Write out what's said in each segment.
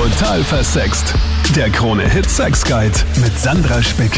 Total versext. Der Krone Hit Sex Guide mit Sandra Spick.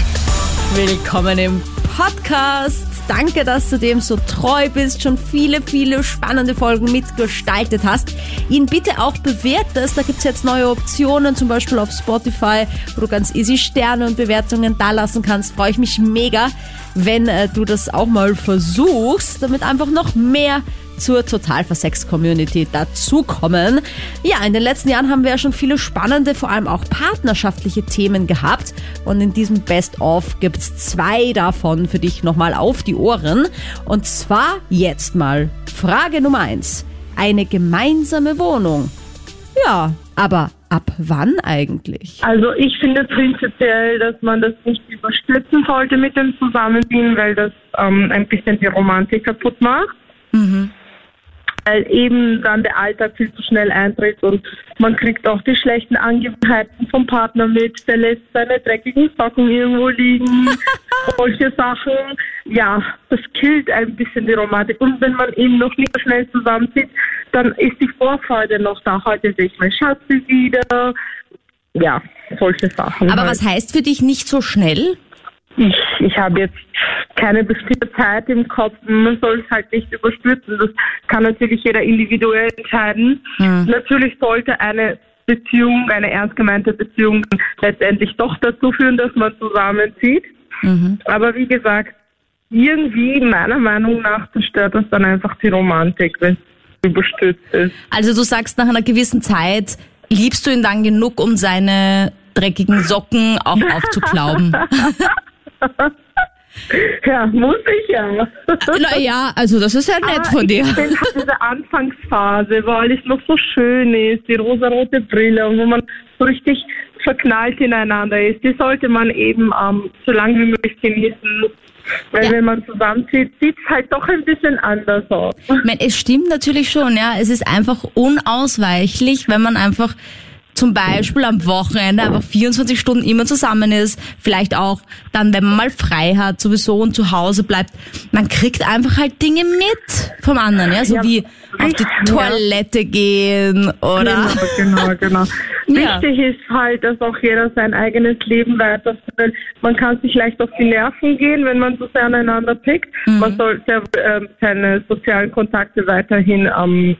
Willkommen im Podcast. Danke, dass du dem so treu bist, schon viele, viele spannende Folgen mitgestaltet hast. Ihn bitte auch bewertest. Da gibt's jetzt neue Optionen, zum Beispiel auf Spotify, wo du ganz easy Sterne und Bewertungen da lassen kannst. Freue ich mich mega, wenn äh, du das auch mal versuchst, damit einfach noch mehr zur Total Versex Community dazukommen. Ja, in den letzten Jahren haben wir ja schon viele spannende, vor allem auch partnerschaftliche Themen gehabt. Und in diesem Best-of gibt's zwei davon für dich nochmal auf die Ohren. Und zwar jetzt mal Frage Nummer eins. Eine gemeinsame Wohnung. Ja, aber ab wann eigentlich? Also ich finde prinzipiell, dass man das nicht überstürzen sollte mit dem Zusammenziehen, weil das ähm, ein bisschen die Romantik kaputt macht. Mhm weil eben dann der Alltag viel zu schnell eintritt und man kriegt auch die schlechten Angewohnheiten vom Partner mit, der lässt seine dreckigen Socken irgendwo liegen, solche Sachen. Ja, das killt ein bisschen die Romantik. Und wenn man eben noch nicht so schnell zusammenzieht, dann ist die Vorfreude noch da. Heute sehe ich mein Schatzi wieder. Ja, solche Sachen. Aber halt. was heißt für dich nicht so schnell? Ich, ich habe jetzt keine bestimmte Zeit im Kopf. Man soll es halt nicht überstürzen. Das kann natürlich jeder individuell entscheiden. Mhm. Natürlich sollte eine Beziehung, eine ernst gemeinte Beziehung letztendlich doch dazu führen, dass man zusammenzieht. Mhm. Aber wie gesagt, irgendwie meiner Meinung nach zerstört das dann einfach die Romantik, wenn es überstürzt ist. Also du sagst nach einer gewissen Zeit, liebst du ihn dann genug, um seine dreckigen Socken auch aufzuklauben? Ja, muss ich ja. Naja, also das ist ja nett Aber von dir. Ich bin diese Anfangsphase, wo alles noch so schön ist, die rosarote Brille und wo man so richtig verknallt ineinander ist, die sollte man eben ähm, so lange wie möglich genießen. Weil ja. wenn man zusammenzieht, sieht es halt doch ein bisschen anders aus. Ich meine, es stimmt natürlich schon, ja. Es ist einfach unausweichlich, wenn man einfach zum Beispiel am Wochenende einfach 24 Stunden immer zusammen ist, vielleicht auch dann, wenn man mal frei hat, sowieso und zu Hause bleibt, man kriegt einfach halt Dinge mit vom anderen, ja, so ja, wie auf die Toilette ja. gehen oder. Genau, genau, genau. Wichtig ist halt, dass auch jeder sein eigenes Leben weiterführt. Man kann sich leicht auf die Nerven gehen, wenn man so sehr aneinander pickt. Mhm. Man sollte äh, seine sozialen Kontakte weiterhin ähm,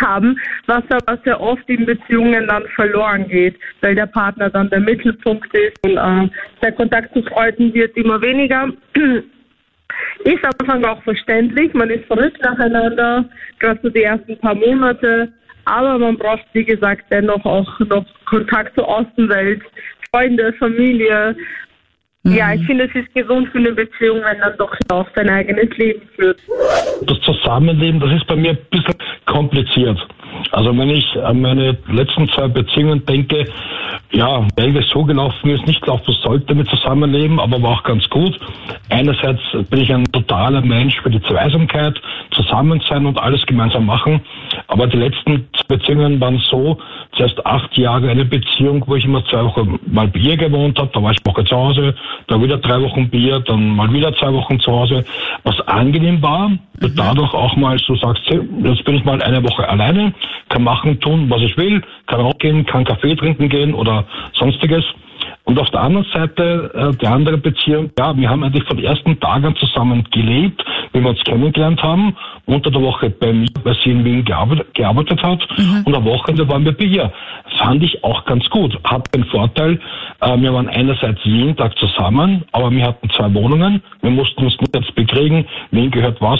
haben, was aber sehr oft in Beziehungen dann verloren geht, weil der Partner dann der Mittelpunkt ist und äh, der Kontakt zu Freunden wird immer weniger. Ist am Anfang auch verständlich, man ist verrückt nacheinander, gerade so die ersten paar Monate, aber man braucht, wie gesagt, dennoch auch noch Kontakt zur Außenwelt, Freunde, Familie. Ja, ich finde, es ist gesund für eine Beziehung, wenn man doch auch sein eigenes Leben führt. Das Zusammenleben, das ist bei mir ein bisschen kompliziert. Also wenn ich an meine letzten zwei Beziehungen denke, ja, weil es so gelaufen ist, nicht laufen sollte mit Zusammenleben, aber war auch ganz gut. Einerseits bin ich ein totaler Mensch für die Zweisamkeit, zusammen sein und alles gemeinsam machen. Aber die letzten Beziehungen waren so, zuerst acht Jahre eine Beziehung, wo ich immer zwei Wochen mal Bier gewohnt habe, da war ich Woche zu Hause, dann wieder drei Wochen Bier, dann mal wieder zwei Wochen zu Hause, was angenehm war, mhm. dadurch auch mal so sagst, jetzt bin ich mal eine Woche alleine, kann machen, tun, was ich will, kann rausgehen, kann Kaffee trinken gehen oder sonstiges. Und auf der anderen Seite, äh, die andere Beziehung, ja, wir haben eigentlich von den ersten Tagen zusammen gelebt, wie wir uns kennengelernt haben. Unter der Woche bei mir, weil sie in Wien gearbeitet, gearbeitet hat. Mhm. Und am Wochenende waren wir bei ihr. Fand ich auch ganz gut. Hat den Vorteil, äh, wir waren einerseits jeden Tag zusammen, aber wir hatten zwei Wohnungen. Wir mussten uns nicht jetzt bekriegen, wen gehört was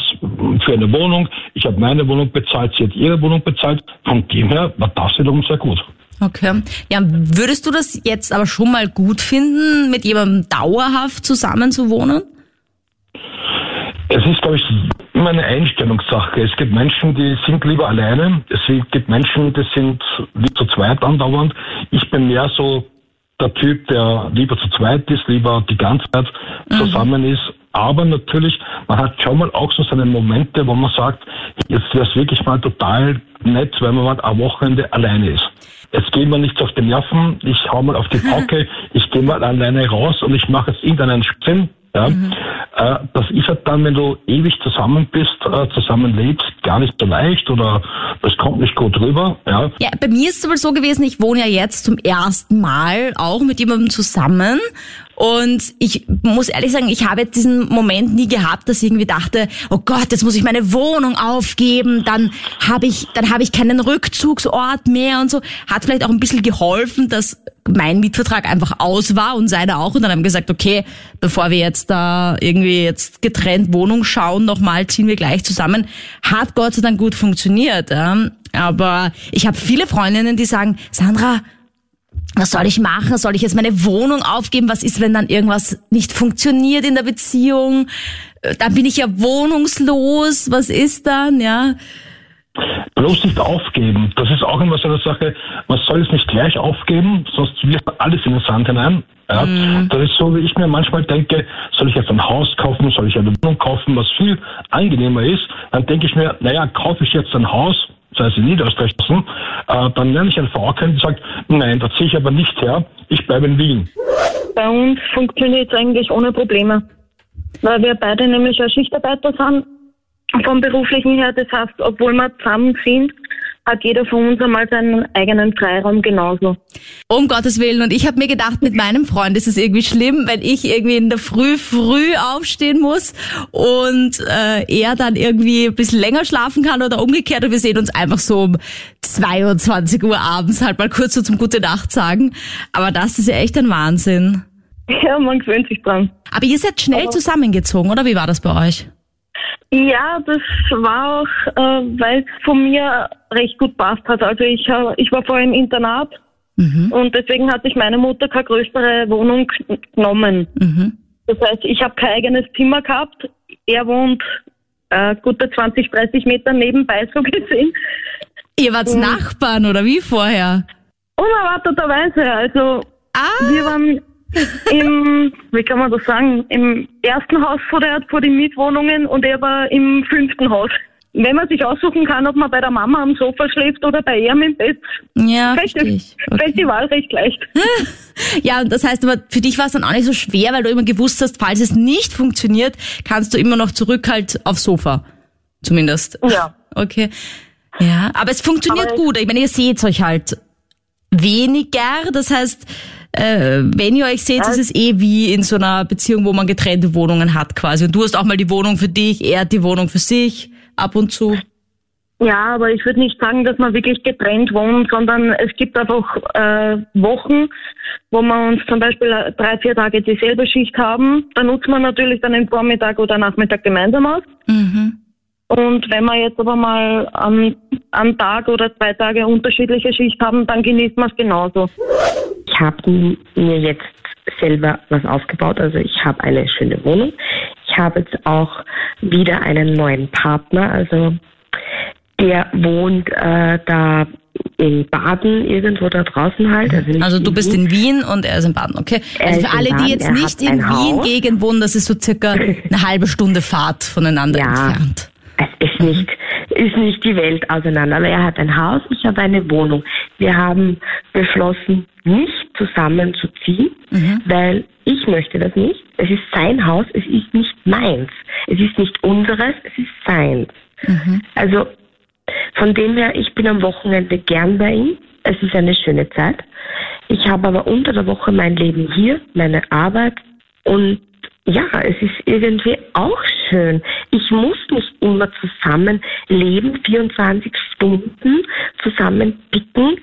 für eine Wohnung. Ich habe meine Wohnung bezahlt, sie hat ihre Wohnung bezahlt. Von dem her war das wiederum sehr gut. Okay. Ja, würdest du das jetzt aber schon mal gut finden, mit jemandem dauerhaft zusammen zu wohnen? Es ist, glaube ich, immer eine Einstellungssache. Es gibt Menschen, die sind lieber alleine. Es gibt Menschen, die sind lieber zu zweit andauernd. Ich bin mehr so der Typ, der lieber zu zweit ist, lieber die ganze Zeit mhm. zusammen ist. Aber natürlich, man hat schon mal auch so seine Momente, wo man sagt, jetzt wäre es wirklich mal total nett, wenn man mal am Wochenende alleine ist. Jetzt gehen wir nichts auf die Nerven, ich hau mal auf die Pauke, ich gehe mal alleine raus und ich mache jetzt irgendeinen Sinn Ja? Mhm. Äh, das ist halt dann, wenn du ewig zusammen bist, äh, zusammenlebst, gar nicht so leicht oder das kommt nicht gut rüber. Ja, ja bei mir ist es aber so gewesen, ich wohne ja jetzt zum ersten Mal auch mit jemandem zusammen und ich muss ehrlich sagen, ich habe jetzt diesen Moment nie gehabt, dass ich irgendwie dachte, oh Gott, jetzt muss ich meine Wohnung aufgeben, dann habe ich, dann habe ich keinen Rückzugsort mehr und so. Hat vielleicht auch ein bisschen geholfen, dass mein Mietvertrag einfach aus war und seiner auch. Und dann haben gesagt, okay, bevor wir jetzt da irgendwie jetzt getrennt Wohnung schauen, nochmal ziehen wir gleich zusammen. Hat Gott sei Dank gut funktioniert. Aber ich habe viele Freundinnen, die sagen, Sandra, was soll ich machen? Soll ich jetzt meine Wohnung aufgeben? Was ist, wenn dann irgendwas nicht funktioniert in der Beziehung? Äh, dann bin ich ja wohnungslos. Was ist dann, ja? Bloß nicht aufgeben. Das ist auch immer so eine Sache. Man soll es nicht gleich aufgeben, sonst wirft man alles in den Sand hinein. Ja, mhm. Das ist so, wie ich mir manchmal denke, soll ich jetzt ein Haus kaufen, soll ich eine Wohnung kaufen, was viel angenehmer ist. Dann denke ich mir, naja, kaufe ich jetzt ein Haus, sei es in Niederösterreich, äh, dann nenne ich eine Frau kennen, die sagt, nein, da ziehe ich aber nicht her, ich bleibe in Wien. Bei uns funktioniert es eigentlich ohne Probleme, weil wir beide nämlich ja Schichtarbeiter sind vom beruflichen her. Das heißt, obwohl wir zusammen sind, hat jeder von uns einmal seinen eigenen Freiraum genauso. Um Gottes Willen. Und ich habe mir gedacht, mit meinem Freund ist es irgendwie schlimm, wenn ich irgendwie in der Früh früh aufstehen muss und äh, er dann irgendwie ein bisschen länger schlafen kann oder umgekehrt und wir sehen uns einfach so um 22 Uhr abends halt mal kurz so zum Gute Nacht sagen. Aber das ist ja echt ein Wahnsinn. Ja, man gewöhnt sich dran. Aber ihr seid schnell Aber zusammengezogen, oder wie war das bei euch? Ja, das war auch, äh, weil es von mir recht gut passt hat. Also ich, äh, ich war vorher im Internat mhm. und deswegen hat sich meine Mutter keine größere Wohnung genommen. Mhm. Das heißt, ich habe kein eigenes Zimmer gehabt. Er wohnt äh, gute 20, 30 Meter nebenbei so gesehen. Ihr wart und Nachbarn oder wie vorher? Unerwarteterweise. Also ah. wir waren im, wie kann man das sagen, im ersten Haus vor, der, vor den Mietwohnungen und er war im fünften Haus. Wenn man sich aussuchen kann, ob man bei der Mama am Sofa schläft oder bei ihm im Bett, ja, fällt, das, okay. fällt die Wahl recht leicht. ja, und das heißt aber, für dich war es dann auch nicht so schwer, weil du immer gewusst hast, falls es nicht funktioniert, kannst du immer noch zurück halt aufs Sofa. Zumindest. Ja. Okay. Ja, aber es funktioniert aber gut. Ich meine, ihr seht euch halt weniger, das heißt, äh, wenn ihr euch seht, ist es eh wie in so einer Beziehung, wo man getrennte Wohnungen hat quasi. Und du hast auch mal die Wohnung für dich, er hat die Wohnung für sich, ab und zu. Ja, aber ich würde nicht sagen, dass man wirklich getrennt wohnt, sondern es gibt einfach äh, Wochen, wo wir uns zum Beispiel drei, vier Tage dieselbe Schicht haben. Da nutzt man natürlich dann den Vormittag oder Nachmittag gemeinsam aus. Mhm. Und wenn wir jetzt aber mal am, am Tag oder zwei Tage unterschiedliche Schicht haben, dann genießt man es genauso. Ich habe mir jetzt selber was aufgebaut. Also ich habe eine schöne Wohnung. Ich habe jetzt auch wieder einen neuen Partner. Also der wohnt äh, da in Baden irgendwo da draußen halt. Also, also du bist Wien. in Wien und er ist in Baden, okay. Also für alle, Baden, die jetzt nicht in Wien-Gegend wohnen, das ist so circa eine halbe Stunde Fahrt voneinander ja. entfernt es ist nicht, ist nicht die Welt auseinander. Aber er hat ein Haus, ich habe eine Wohnung. Wir haben beschlossen, nicht zusammenzuziehen, mhm. weil ich möchte das nicht. Es ist sein Haus, es ist nicht meins. Es ist nicht unseres, es ist seins. Mhm. Also von dem her, ich bin am Wochenende gern bei ihm. Es ist eine schöne Zeit. Ich habe aber unter der Woche mein Leben hier, meine Arbeit und ja, es ist irgendwie auch schön. Ich muss nicht immer zusammen leben, 24 Stunden zusammen picken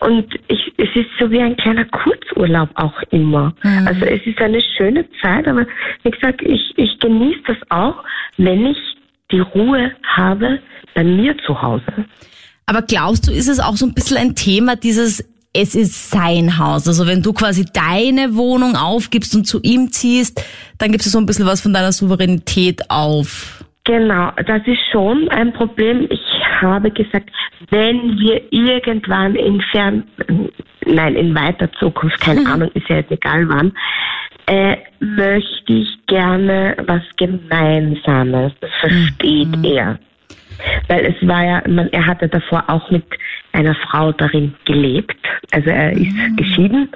und ich, es ist so wie ein kleiner Kurzurlaub auch immer. Mhm. Also es ist eine schöne Zeit, aber wie gesagt, ich, ich genieße das auch, wenn ich die Ruhe habe bei mir zu Hause. Aber glaubst du, ist es auch so ein bisschen ein Thema, dieses es ist sein Haus. Also wenn du quasi deine Wohnung aufgibst und zu ihm ziehst, dann gibst du so ein bisschen was von deiner Souveränität auf. Genau, das ist schon ein Problem. Ich habe gesagt, wenn wir irgendwann in fern, nein, in weiter Zukunft, keine mhm. Ahnung, ist ja jetzt egal wann, äh, möchte ich gerne was Gemeinsames. Das versteht mhm. er. Weil es war ja, man, er hatte davor auch mit einer Frau darin gelebt. Also er ist mhm. geschieden.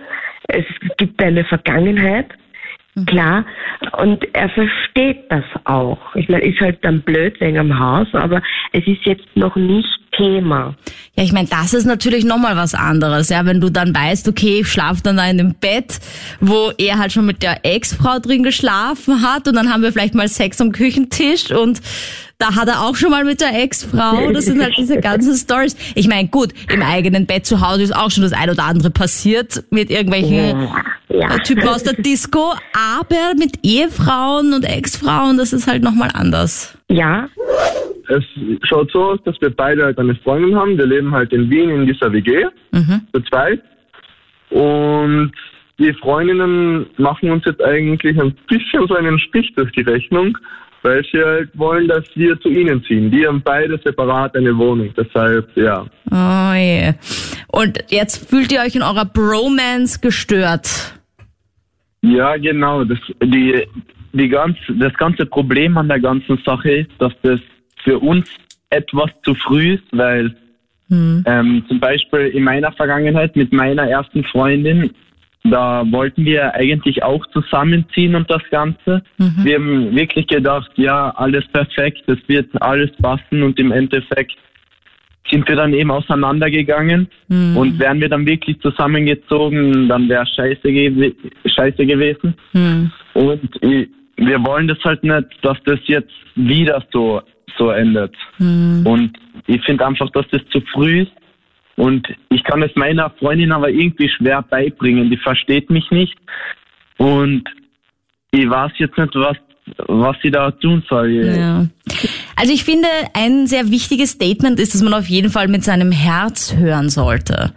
Es gibt eine Vergangenheit, Klar, und er versteht das auch. Ich meine, ist halt dann blöd wegen am Haus, aber es ist jetzt noch nicht Thema. Ja, ich meine, das ist natürlich nochmal was anderes, ja, wenn du dann weißt, okay, ich schlafe dann da in dem Bett, wo er halt schon mit der Ex-Frau drin geschlafen hat und dann haben wir vielleicht mal Sex am Küchentisch und da hat er auch schon mal mit der Ex-Frau. Das sind halt diese ganzen Stories. Ich meine, gut, im eigenen Bett zu Hause ist auch schon das ein oder andere passiert mit irgendwelchen ja. Typen aus der Disco, aber mit Ehefrauen und Ex-Frauen, das ist halt nochmal anders. Ja. Es schaut so aus, dass wir beide halt eine Freundin haben. Wir leben halt in Wien in dieser WG, mhm. zu zweit. Und die Freundinnen machen uns jetzt eigentlich ein bisschen so einen Strich durch die Rechnung, weil sie halt wollen, dass wir zu ihnen ziehen. Die haben beide separat eine Wohnung, deshalb, ja. Oh je. Und jetzt fühlt ihr euch in eurer Bromance gestört? Ja, genau. Das, die, die ganz, das ganze Problem an der ganzen Sache ist, dass das für uns etwas zu früh ist, weil hm. ähm, zum Beispiel in meiner Vergangenheit mit meiner ersten Freundin da wollten wir eigentlich auch zusammenziehen und das Ganze. Mhm. Wir haben wirklich gedacht, ja, alles perfekt, es wird alles passen und im Endeffekt sind wir dann eben auseinandergegangen mhm. und wären wir dann wirklich zusammengezogen, dann wäre scheiße, ge scheiße gewesen. Mhm. Und wir wollen das halt nicht, dass das jetzt wieder so, so endet. Mhm. Und ich finde einfach, dass das zu früh ist und ich kann es meiner Freundin aber irgendwie schwer beibringen. Die versteht mich nicht. Und ich weiß jetzt nicht, was, was sie da tun soll. Ja. Also ich finde, ein sehr wichtiges Statement ist, dass man auf jeden Fall mit seinem Herz hören sollte.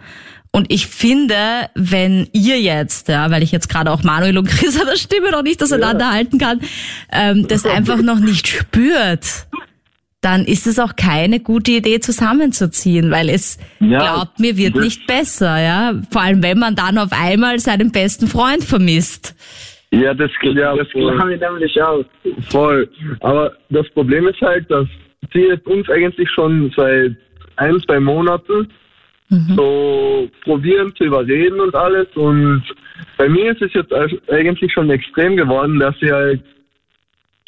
Und ich finde, wenn ihr jetzt, ja, weil ich jetzt gerade auch Manuel und Chris an der Stimme noch nicht auseinanderhalten kann, ähm, das einfach noch nicht spürt, dann ist es auch keine gute Idee, zusammenzuziehen, weil es, ja, glaubt mir, wird nicht besser, ja. Vor allem, wenn man dann auf einmal seinen besten Freund vermisst. Ja, das, ja, das glaube ich nämlich auch. Voll. Aber das Problem ist halt, dass sie jetzt uns eigentlich schon seit ein, zwei Monaten mhm. so probieren zu überreden und alles. Und bei mir ist es jetzt eigentlich schon extrem geworden, dass sie halt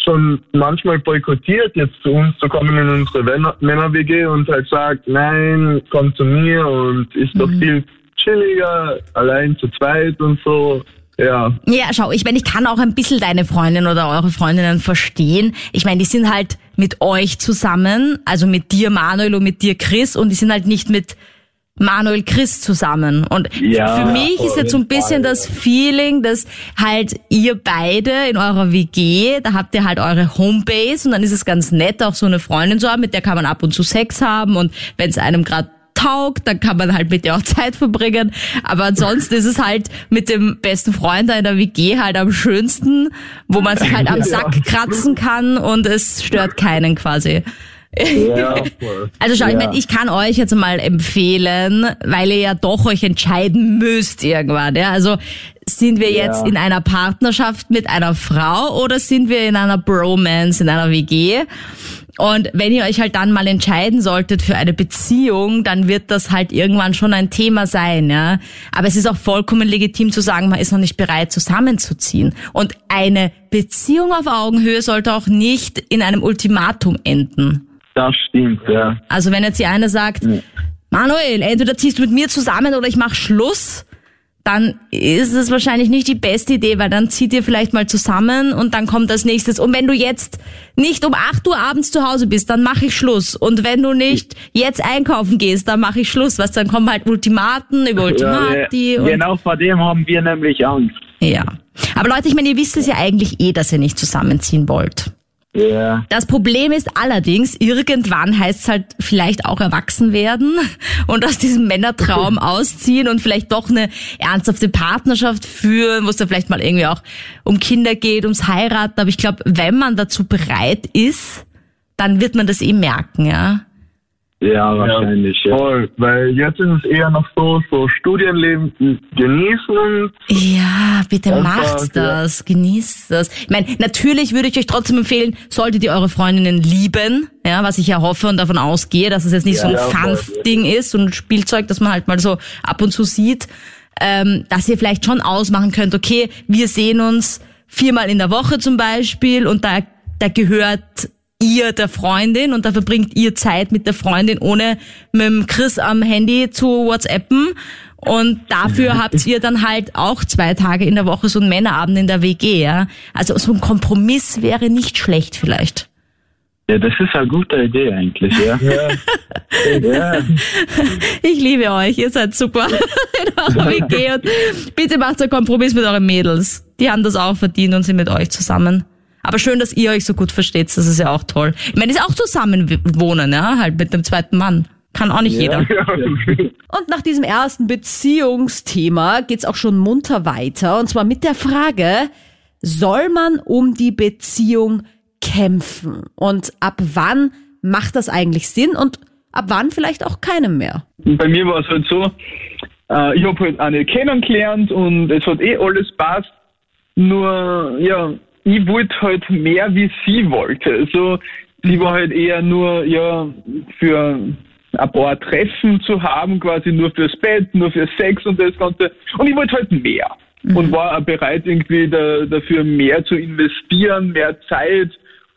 schon manchmal boykottiert, jetzt zu uns zu kommen in unsere Männer-WG und halt sagt, nein, komm zu mir und ist doch mhm. viel chilliger, allein zu zweit und so. Ja. Ja, schau, ich meine, ich kann auch ein bisschen deine Freundin oder eure Freundinnen verstehen. Ich meine, die sind halt mit euch zusammen, also mit dir Manuel und mit dir Chris und die sind halt nicht mit Manuel Chris zusammen. Und ja, für mich ist jetzt so ein bisschen Fall, das Feeling, dass halt ihr beide in eurer WG, da habt ihr halt eure Homebase und dann ist es ganz nett, auch so eine Freundin zu haben, mit der kann man ab und zu Sex haben und wenn es einem gerade taugt, dann kann man halt mit der auch Zeit verbringen. Aber ansonsten ist es halt mit dem besten Freund da in der WG halt am schönsten, wo man sich halt am Sack kratzen kann und es stört keinen quasi. Ja, also schau, ja. ich meine, ich kann euch jetzt mal empfehlen, weil ihr ja doch euch entscheiden müsst irgendwann. Ja? Also sind wir jetzt ja. in einer Partnerschaft mit einer Frau oder sind wir in einer Bromance, in einer WG? Und wenn ihr euch halt dann mal entscheiden solltet für eine Beziehung, dann wird das halt irgendwann schon ein Thema sein, ja. Aber es ist auch vollkommen legitim zu sagen, man ist noch nicht bereit zusammenzuziehen. Und eine Beziehung auf Augenhöhe sollte auch nicht in einem Ultimatum enden. Das stimmt, ja. Also wenn jetzt die eine sagt, ja. Manuel, entweder ziehst du mit mir zusammen oder ich mach Schluss, dann ist es wahrscheinlich nicht die beste Idee, weil dann zieht ihr vielleicht mal zusammen und dann kommt das nächstes. Und wenn du jetzt nicht um 8 Uhr abends zu Hause bist, dann mache ich Schluss. Und wenn du nicht jetzt einkaufen gehst, dann mache ich Schluss. Was dann kommen halt Ultimaten über Ultimati. Ja, genau vor dem haben wir nämlich Angst. Ja. Aber Leute, ich meine, ihr wisst es ja eigentlich eh, dass ihr nicht zusammenziehen wollt. Ja. Das Problem ist allerdings, irgendwann heißt es halt vielleicht auch erwachsen werden und aus diesem Männertraum ausziehen und vielleicht doch eine ernsthafte Partnerschaft führen, wo es dann vielleicht mal irgendwie auch um Kinder geht, ums Heiraten. Aber ich glaube, wenn man dazu bereit ist, dann wird man das eh merken, ja. Ja, wahrscheinlich. Ja, voll, weil jetzt ist es eher noch so, so Studienleben genießen. Ja, bitte macht das, ja. genießt das. Ich meine, natürlich würde ich euch trotzdem empfehlen, solltet ihr eure Freundinnen lieben, ja, was ich ja hoffe und davon ausgehe, dass es jetzt nicht ja, so ein ja, Fun-Ding ist, so ein Spielzeug, das man halt mal so ab und zu sieht, ähm, dass ihr vielleicht schon ausmachen könnt, okay, wir sehen uns viermal in der Woche zum Beispiel und da, da gehört ihr der Freundin und da verbringt ihr Zeit mit der Freundin, ohne mit dem Chris am Handy zu WhatsAppen. Und dafür habt ihr dann halt auch zwei Tage in der Woche so einen Männerabend in der WG, ja. Also so ein Kompromiss wäre nicht schlecht vielleicht. Ja, das ist eine gute Idee eigentlich, ja. ja. Ich liebe euch, ihr seid super in eurer WG und bitte macht einen Kompromiss mit euren Mädels. Die haben das auch verdient und sind mit euch zusammen. Aber schön, dass ihr euch so gut versteht, das ist ja auch toll. Ich meine, ist auch zusammenwohnen, ja, halt mit dem zweiten Mann. Kann auch nicht ja. jeder. Und nach diesem ersten Beziehungsthema geht's auch schon munter weiter. Und zwar mit der Frage, soll man um die Beziehung kämpfen? Und ab wann macht das eigentlich Sinn und ab wann vielleicht auch keinem mehr? Bei mir war es halt so, äh, ich habe halt eine kennengelernt und es hat eh alles passt. Nur, ja, ich wollte halt mehr, wie sie wollte. Also, sie war halt eher nur, ja, für ein paar Treffen zu haben, quasi nur fürs Bett, nur für Sex und das Ganze. Und ich wollte halt mehr. Mhm. Und war auch bereit, irgendwie da, dafür mehr zu investieren, mehr Zeit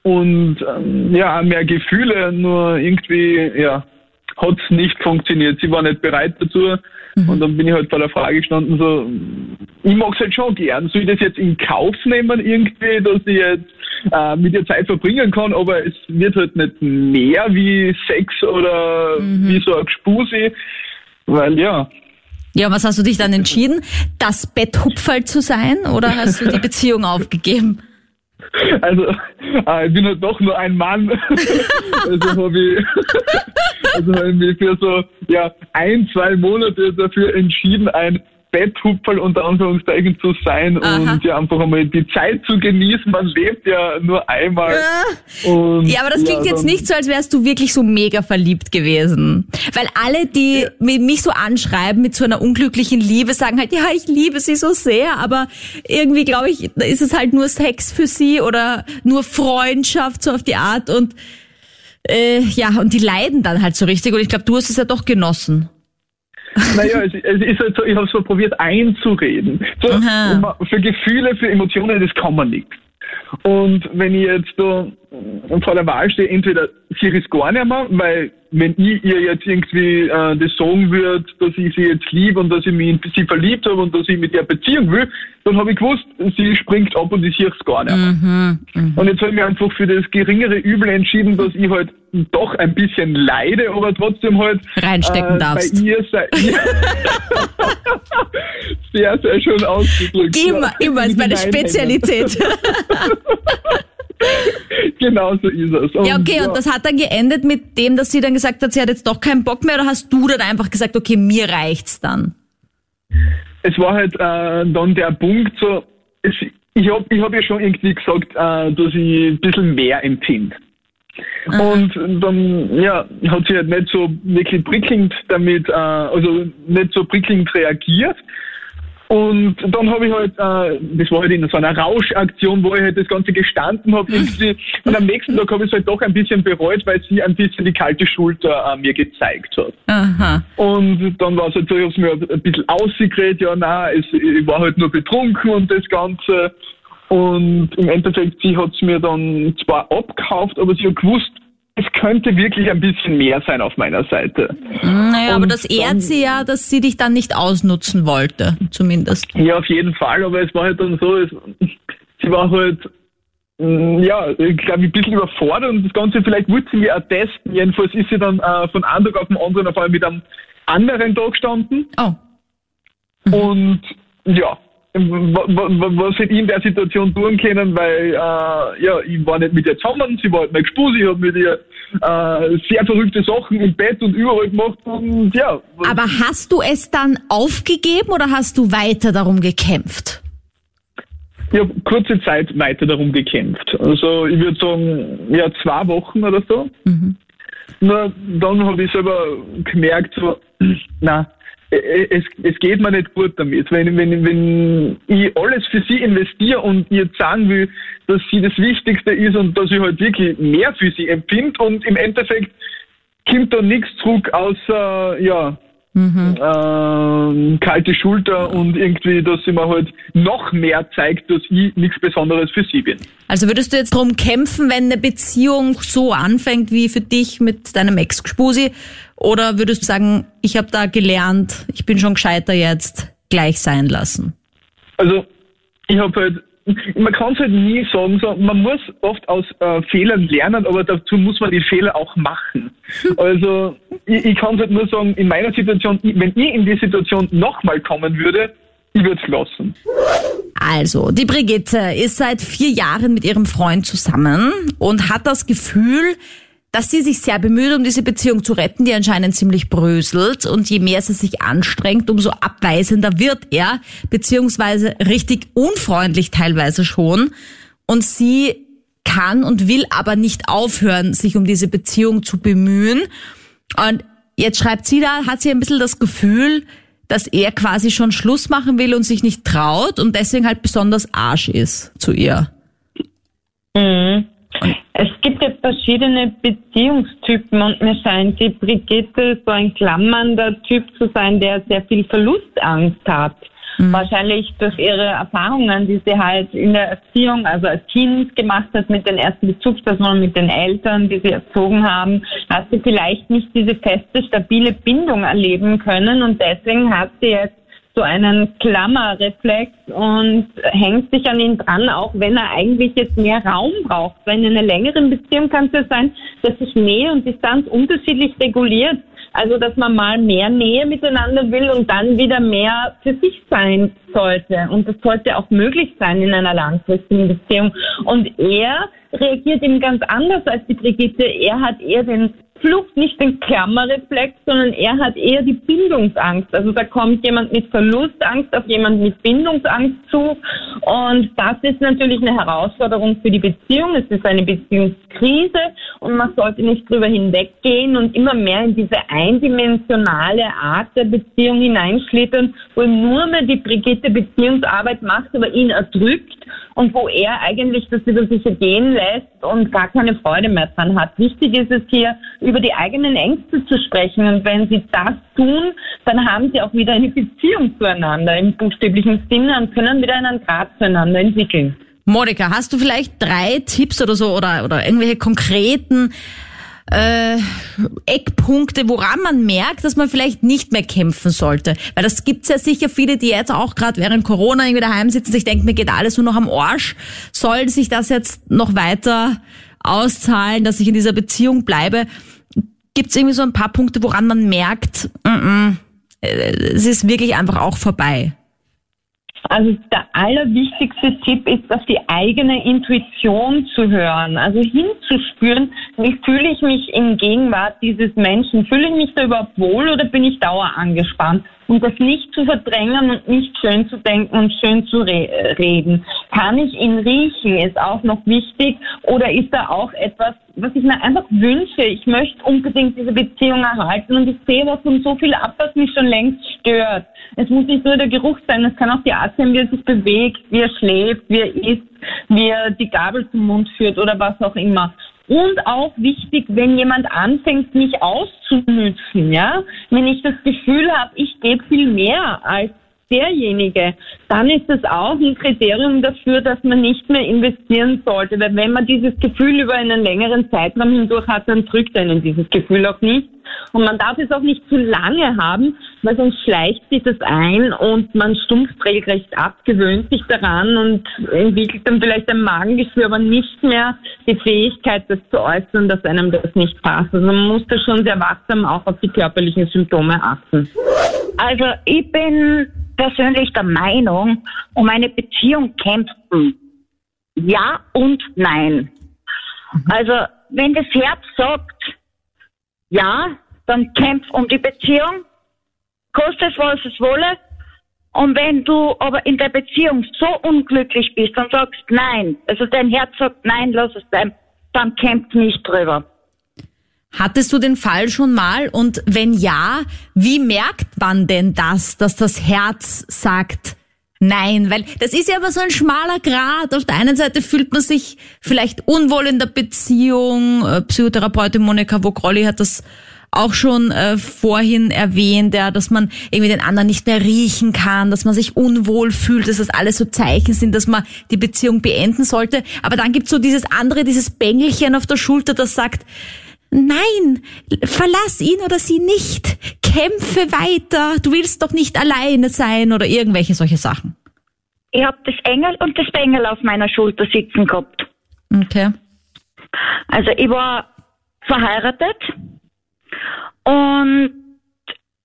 und ähm, ja, mehr Gefühle, nur irgendwie, ja, hat es nicht funktioniert. Sie war nicht bereit dazu. Mhm. Und dann bin ich halt vor der Frage gestanden, so, ich mag es halt schon gern. Soll ich das jetzt in Kauf nehmen irgendwie, dass ich jetzt äh, mit ihr Zeit verbringen kann, aber es wird halt nicht mehr wie Sex oder mhm. wie so ein Gspusi, weil ja, ja, was hast du dich dann entschieden? Das Betthupferl zu sein oder hast du die Beziehung aufgegeben? Also, äh, ich bin halt doch nur ein Mann. also habe ich, also mich für so ja, ein, zwei Monate dafür entschieden, ein Betthupferl unter Anführungszeichen zu sein Aha. und ja einfach einmal die Zeit zu genießen. Man lebt ja nur einmal. Ja, und, ja aber das klingt ja, jetzt nicht so, als wärst du wirklich so mega verliebt gewesen. Weil alle, die ja. mich so anschreiben mit so einer unglücklichen Liebe, sagen halt, ja, ich liebe sie so sehr, aber irgendwie glaube ich, ist es halt nur Sex für sie oder nur Freundschaft so auf die Art und äh, ja, und die leiden dann halt so richtig und ich glaube, du hast es ja doch genossen. Naja, es, es ist halt so, ich habe es so probiert einzureden. So, für Gefühle, für Emotionen, das kann man nicht. Und wenn ich jetzt da vor der Wahl stehe, entweder sie ist gar nicht mehr, weil wenn ich ihr jetzt irgendwie äh, das sagen würde, dass ich sie jetzt liebe und dass ich mich in sie verliebt habe und dass ich mit ihr Beziehung will, dann habe ich gewusst, sie springt ab und ich sehe es gar nicht mehr. Mhm, mh. Und jetzt habe ich mich einfach für das geringere Übel entschieden, dass ich halt doch ein bisschen leide, aber trotzdem halt reinstecken äh, darfst. Bei ihr sei, sehr, sehr schön ausgedrückt. Immer, immer ist meine Spezialität. genau so ist es. Und, ja, okay, ja. und das hat dann geendet mit dem, dass sie dann gesagt hat, sie hat jetzt doch keinen Bock mehr, oder hast du dann einfach gesagt, okay, mir reicht's dann? Es war halt äh, dann der Punkt so, es, ich habe ich hab ja schon irgendwie gesagt, äh, dass ich ein bisschen mehr empfinde. Und dann ja, hat sie halt nicht so wirklich prickelnd damit, äh, also nicht so prickelnd reagiert. Und dann habe ich halt, äh, das war halt in so einer Rauschaktion, wo ich halt das Ganze gestanden habe. Und am nächsten Tag habe ich es halt doch ein bisschen bereut, weil sie ein bisschen die kalte Schulter äh, mir gezeigt hat. Aha. Und dann war es halt so, ich habe es mir ein bisschen ausgekriegt, ja, nein, ich war halt nur betrunken und das Ganze. Und im Endeffekt, sie hat es mir dann zwar abgekauft, aber sie hat gewusst, es könnte wirklich ein bisschen mehr sein auf meiner Seite. Naja, und aber das ehrt sie ja, dass sie dich dann nicht ausnutzen wollte, zumindest. Ja, auf jeden Fall, aber es war halt dann so, es, sie war halt, mm, ja, ich glaube, ein bisschen überfordert und das Ganze, vielleicht wollte sie mir auch testen. Jedenfalls ist sie dann äh, von einem Tag auf den anderen auf einmal mit einem anderen da gestanden. Oh. Mhm. Und ja, was hätte ich in der Situation tun können, weil äh, ja, ich war nicht mit ihr zusammen, sie war halt mein Gespusi, ich habe mit ihr äh, sehr verrückte Sachen im Bett und überall gemacht und ja. Aber hast du es dann aufgegeben oder hast du weiter darum gekämpft? Ich habe kurze Zeit weiter darum gekämpft. Also ich würde sagen, ja, zwei Wochen oder so. Mhm. Nur dann habe ich selber gemerkt, so, na, es, es geht mir nicht gut damit. Wenn, wenn, wenn ich alles für sie investiere und ihr sagen will, dass sie das Wichtigste ist und dass ich halt wirklich mehr für sie empfinde und im Endeffekt kommt da nichts zurück, außer, ja, mhm. äh, kalte Schulter und irgendwie, dass sie mir halt noch mehr zeigt, dass ich nichts Besonderes für sie bin. Also würdest du jetzt darum kämpfen, wenn eine Beziehung so anfängt wie für dich mit deinem Ex-Spusi? Oder würdest du sagen, ich habe da gelernt, ich bin schon gescheiter jetzt, gleich sein lassen? Also ich habe halt man kann es halt nie sagen, so, man muss oft aus äh, Fehlern lernen, aber dazu muss man die Fehler auch machen. Also ich, ich kann es halt nur sagen, in meiner Situation, wenn ich in die Situation nochmal kommen würde, ich würde es lassen. Also, die Brigitte ist seit vier Jahren mit ihrem Freund zusammen und hat das Gefühl, dass sie sich sehr bemüht, um diese Beziehung zu retten, die anscheinend ziemlich bröselt. Und je mehr sie sich anstrengt, umso abweisender wird er, beziehungsweise richtig unfreundlich teilweise schon. Und sie kann und will aber nicht aufhören, sich um diese Beziehung zu bemühen. Und jetzt schreibt sie da, hat sie ein bisschen das Gefühl, dass er quasi schon Schluss machen will und sich nicht traut und deswegen halt besonders Arsch ist zu ihr. Mhm. Es gibt jetzt verschiedene Beziehungstypen und mir scheint die Brigitte so ein klammernder Typ zu sein, der sehr viel Verlustangst hat. Mhm. Wahrscheinlich durch ihre Erfahrungen, die sie halt in der Erziehung, also als Kind gemacht hat mit den ersten Bezugspersonen, mit den Eltern, die sie erzogen haben, hat sie vielleicht nicht diese feste, stabile Bindung erleben können und deswegen hat sie jetzt so einen Klammerreflex und hängt sich an ihn dran, auch wenn er eigentlich jetzt mehr Raum braucht. Weil in einer längeren Beziehung kann es ja sein, dass sich Nähe und Distanz unterschiedlich reguliert. Also, dass man mal mehr Nähe miteinander will und dann wieder mehr für sich sein sollte. Und das sollte auch möglich sein in einer langfristigen Beziehung. Und er reagiert eben ganz anders als die Brigitte. Er hat eher den Flucht nicht den Klammerreflex, sondern er hat eher die Bindungsangst. Also da kommt jemand mit Verlustangst auf jemand mit Bindungsangst zu. Und das ist natürlich eine Herausforderung für die Beziehung. Es ist eine Beziehungskrise und man sollte nicht drüber hinweggehen und immer mehr in diese eindimensionale Art der Beziehung hineinschlittern, wo nur mehr die Brigitte Beziehungsarbeit macht, aber ihn erdrückt und wo er eigentlich das über sich ergehen lässt und gar keine Freude mehr dran hat. Wichtig ist es hier, über die eigenen Ängste zu sprechen. Und wenn sie das tun, dann haben sie auch wieder eine Beziehung zueinander im buchstäblichen Sinne und können wieder einen Grad zueinander entwickeln. Monika, hast du vielleicht drei Tipps oder so oder, oder irgendwelche konkreten äh, Eckpunkte, woran man merkt, dass man vielleicht nicht mehr kämpfen sollte. Weil das gibt's ja sicher viele, die jetzt auch gerade während Corona irgendwie daheim sitzen, sich denken, mir geht alles nur noch am Arsch. Soll sich das jetzt noch weiter auszahlen, dass ich in dieser Beziehung bleibe? Gibt es irgendwie so ein paar Punkte, woran man merkt, mm -mm, es ist wirklich einfach auch vorbei? Also der allerwichtigste Tipp ist, auf die eigene Intuition zu hören, also hinzuspüren, wie fühle ich mich in Gegenwart dieses Menschen? Fühle ich mich da überhaupt wohl oder bin ich dauer angespannt? Und das nicht zu verdrängen und nicht schön zu denken und schön zu re reden. Kann ich ihn riechen, ist auch noch wichtig. Oder ist da auch etwas, was ich mir einfach wünsche? Ich möchte unbedingt diese Beziehung erhalten und ich sehe was von so viel ab, was mich schon längst stört. Es muss nicht nur der Geruch sein, es kann auch die Art sein, wie er sich bewegt, wie er schläft, wie er isst, wie er die Gabel zum Mund führt oder was auch immer. Und auch wichtig, wenn jemand anfängt, mich auszunützen, ja, wenn ich das Gefühl habe, ich gebe viel mehr als derjenige, dann ist das auch ein Kriterium dafür, dass man nicht mehr investieren sollte. Weil wenn man dieses Gefühl über einen längeren Zeitraum hindurch hat, dann drückt einen dieses Gefühl auch nicht. Und man darf es auch nicht zu lange haben, weil sonst schleicht sich das ein und man stumpft regelrecht ab, gewöhnt sich daran und entwickelt dann vielleicht ein Magengeschwür, aber nicht mehr die Fähigkeit, das zu äußern, dass einem das nicht passt. Also man muss da schon sehr wachsam auch auf die körperlichen Symptome achten. Also ich bin persönlich der Meinung, um eine Beziehung kämpfen. Ja und nein. Also, wenn das Herz sagt, ja, dann kämpf um die Beziehung, kostet es, was es wolle. Und wenn du aber in der Beziehung so unglücklich bist und sagst nein, also dein Herz sagt nein, lass es bleiben, dann kämpf nicht drüber. Hattest du den Fall schon mal? Und wenn ja, wie merkt man denn das, dass das Herz sagt nein? Weil das ist ja aber so ein schmaler Grad. Auf der einen Seite fühlt man sich vielleicht unwohl in der Beziehung. Äh, Psychotherapeutin Monika Vogrolli hat das auch schon äh, vorhin erwähnt, ja, dass man irgendwie den anderen nicht mehr riechen kann, dass man sich unwohl fühlt, dass das alles so Zeichen sind, dass man die Beziehung beenden sollte. Aber dann gibt's so dieses andere, dieses Bängelchen auf der Schulter, das sagt, Nein, verlass ihn oder sie nicht. Kämpfe weiter. Du willst doch nicht alleine sein oder irgendwelche solche Sachen. Ich habe das Engel und das Bengel auf meiner Schulter sitzen gehabt. Okay. Also ich war verheiratet und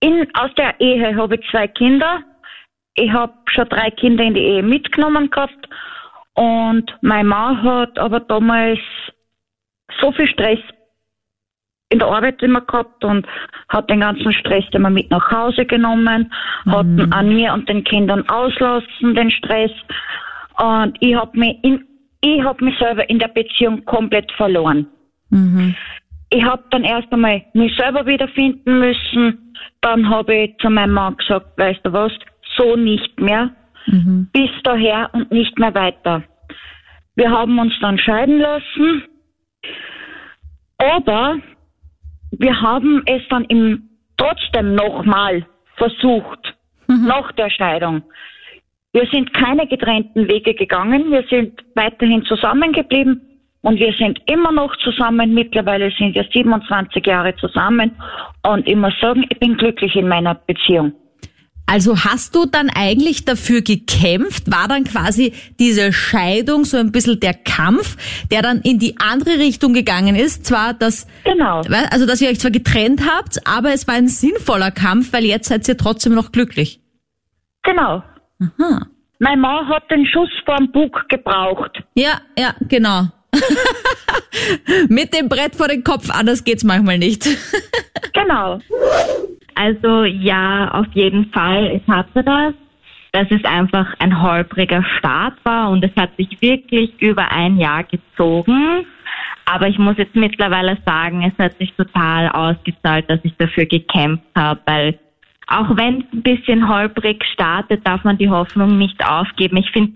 in, aus der Ehe habe ich zwei Kinder. Ich habe schon drei Kinder in die Ehe mitgenommen gehabt und mein Mann hat aber damals so viel Stress in der Arbeit immer gehabt und hat den ganzen Stress immer mit nach Hause genommen, mhm. hat ihn an mir und den Kindern auslassen, den Stress. Und ich habe mich in, ich habe mich selber in der Beziehung komplett verloren. Mhm. Ich habe dann erst einmal mich selber wiederfinden müssen. Dann habe ich zu meinem Mann gesagt, weißt du was, so nicht mehr. Mhm. Bis daher und nicht mehr weiter. Wir haben uns dann scheiden lassen. Aber wir haben es dann im, trotzdem nochmal versucht, mhm. nach der Scheidung. Wir sind keine getrennten Wege gegangen. Wir sind weiterhin zusammengeblieben und wir sind immer noch zusammen. Mittlerweile sind wir 27 Jahre zusammen und ich muss sagen, ich bin glücklich in meiner Beziehung. Also hast du dann eigentlich dafür gekämpft? War dann quasi diese Scheidung so ein bisschen der Kampf, der dann in die andere Richtung gegangen ist? Zwar, dass, genau. also, dass ihr euch zwar getrennt habt, aber es war ein sinnvoller Kampf, weil jetzt seid ihr trotzdem noch glücklich. Genau. Aha. Mein Mann hat den Schuss vorm Bug gebraucht. Ja, ja, genau. Mit dem Brett vor den Kopf, anders geht's manchmal nicht. genau. Also ja, auf jeden Fall. Ich hatte das, dass es einfach ein holpriger Start war und es hat sich wirklich über ein Jahr gezogen. Aber ich muss jetzt mittlerweile sagen, es hat sich total ausgezahlt, dass ich dafür gekämpft habe, weil auch wenn es ein bisschen holprig startet, darf man die Hoffnung nicht aufgeben. Ich finde,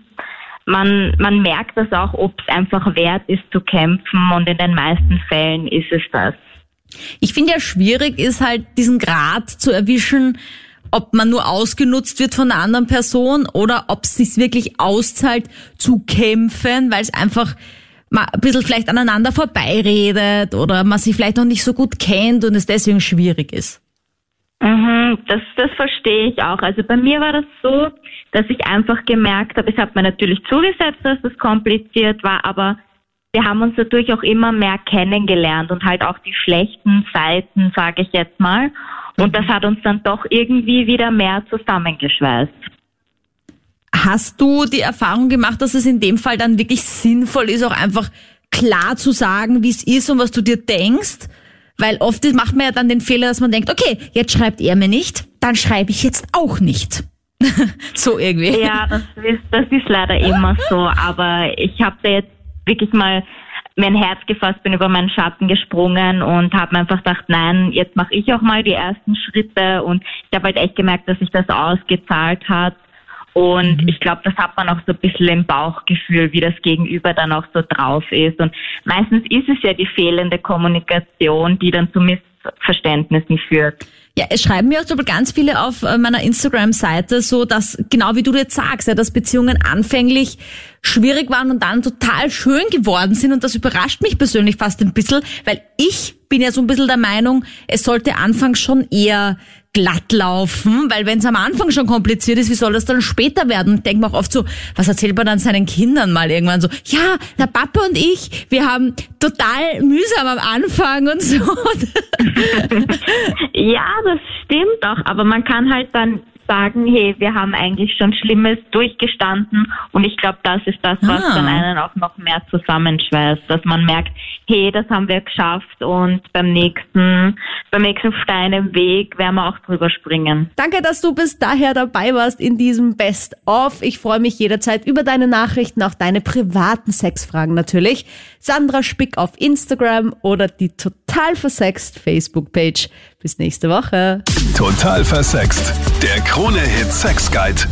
man, man merkt das auch, ob es einfach wert ist zu kämpfen und in den meisten Fällen ist es das. Ich finde ja schwierig ist halt diesen Grad zu erwischen, ob man nur ausgenutzt wird von einer anderen Person oder ob es sich wirklich auszahlt zu kämpfen, weil es einfach mal ein bisschen vielleicht aneinander vorbeiredet oder man sich vielleicht noch nicht so gut kennt und es deswegen schwierig ist. Mhm, das, das verstehe ich auch. Also bei mir war das so, dass ich einfach gemerkt habe, ich habe mir natürlich zugesetzt, dass das kompliziert war, aber wir haben uns dadurch auch immer mehr kennengelernt und halt auch die schlechten Seiten, sage ich jetzt mal. Und das hat uns dann doch irgendwie wieder mehr zusammengeschweißt. Hast du die Erfahrung gemacht, dass es in dem Fall dann wirklich sinnvoll ist, auch einfach klar zu sagen, wie es ist und was du dir denkst? Weil oft macht man ja dann den Fehler, dass man denkt, okay, jetzt schreibt er mir nicht, dann schreibe ich jetzt auch nicht. so irgendwie. Ja, das ist, das ist leider immer so. Aber ich habe da jetzt wirklich mal mein Herz gefasst, bin über meinen Schatten gesprungen und habe mir einfach gedacht, nein, jetzt mache ich auch mal die ersten Schritte und ich habe halt echt gemerkt, dass sich das ausgezahlt hat. Und mhm. ich glaube, das hat man auch so ein bisschen im Bauchgefühl, wie das Gegenüber dann auch so drauf ist. Und meistens ist es ja die fehlende Kommunikation, die dann zu Missverständnissen führt. Ja, es schreiben mir auch ganz viele auf äh, meiner Instagram-Seite so, dass genau wie du jetzt sagst, ja, dass Beziehungen anfänglich schwierig waren und dann total schön geworden sind. Und das überrascht mich persönlich fast ein bisschen, weil ich bin ja so ein bisschen der Meinung, es sollte anfangs schon eher glatt laufen, weil wenn es am Anfang schon kompliziert ist, wie soll das dann später werden? Denkt man auch oft so, was erzählt man dann seinen Kindern mal irgendwann so? Ja, der Papa und ich, wir haben total mühsam am Anfang und so. ja, das stimmt auch, aber man kann halt dann sagen, hey, wir haben eigentlich schon Schlimmes durchgestanden und ich glaube, das ist das, was ah. dann einen auch noch mehr zusammenschweißt, dass man merkt, hey, das haben wir geschafft und beim nächsten, beim nächsten Stein im Weg werden wir auch drüber springen. Danke, dass du bis daher dabei warst in diesem Best of. Ich freue mich jederzeit über deine Nachrichten, auch deine privaten Sexfragen natürlich. Sandra Spick auf Instagram oder die total versext Facebook-Page. Bis nächste Woche. Total versext. Der Krone-Hit Sex Guide.